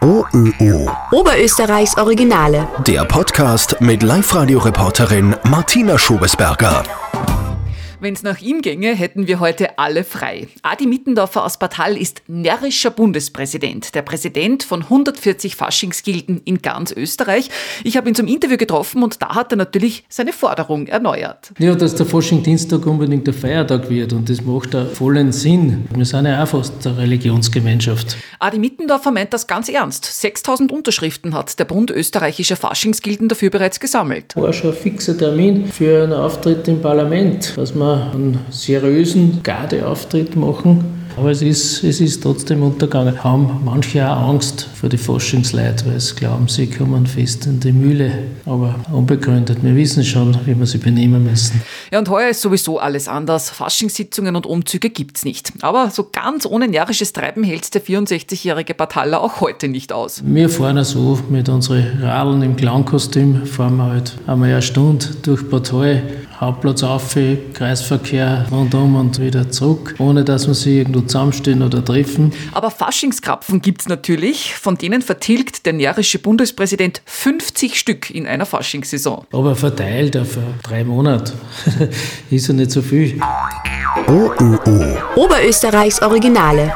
OÖO. Oberösterreichs Originale. Der Podcast mit Live-Radio-Reporterin Martina Schobesberger. Wenn es nach ihm ginge, hätten wir heute alle frei. Adi Mittendorfer aus Bad ist närrischer Bundespräsident, der Präsident von 140 Faschingsgilden in ganz Österreich. Ich habe ihn zum Interview getroffen und da hat er natürlich seine Forderung erneuert. Ja, dass der Faschingdienstag unbedingt der Feiertag wird und das macht da vollen Sinn. Wir sind ja auch fast eine Religionsgemeinschaft. Adi Mittendorfer meint das ganz ernst. 6000 Unterschriften hat der Bund österreichischer Faschingsgilden dafür bereits gesammelt. War schon ein fixer Termin für einen Auftritt im Parlament, dass wir einen seriösen Gardeauftritt machen aber es ist, es ist trotzdem untergegangen. Haben manche auch Angst vor die Forschungsleute, weil sie glauben, sie kommen fest in die Mühle. Aber unbegründet. Wir wissen schon, wie wir sie benehmen müssen. Ja, und heuer ist sowieso alles anders. Faschingssitzungen und Umzüge gibt es nicht. Aber so ganz ohne närrisches Treiben hält der 64-jährige Bataller auch heute nicht aus. Wir fahren so mit unseren Radeln im Clownkostüm, fahren wir halt einmal eine Stunde durch Partei Hauptplatz auf, Kreisverkehr rundum und wieder zurück, ohne dass wir sie irgendwo zusammenstehen oder treffen. Aber Faschingskrapfen gibt es natürlich. Von denen vertilgt der närrische Bundespräsident 50 Stück in einer Faschingssaison. Aber verteilt auf drei Monate ist ja nicht so viel. OÖO. Oberösterreichs Originale.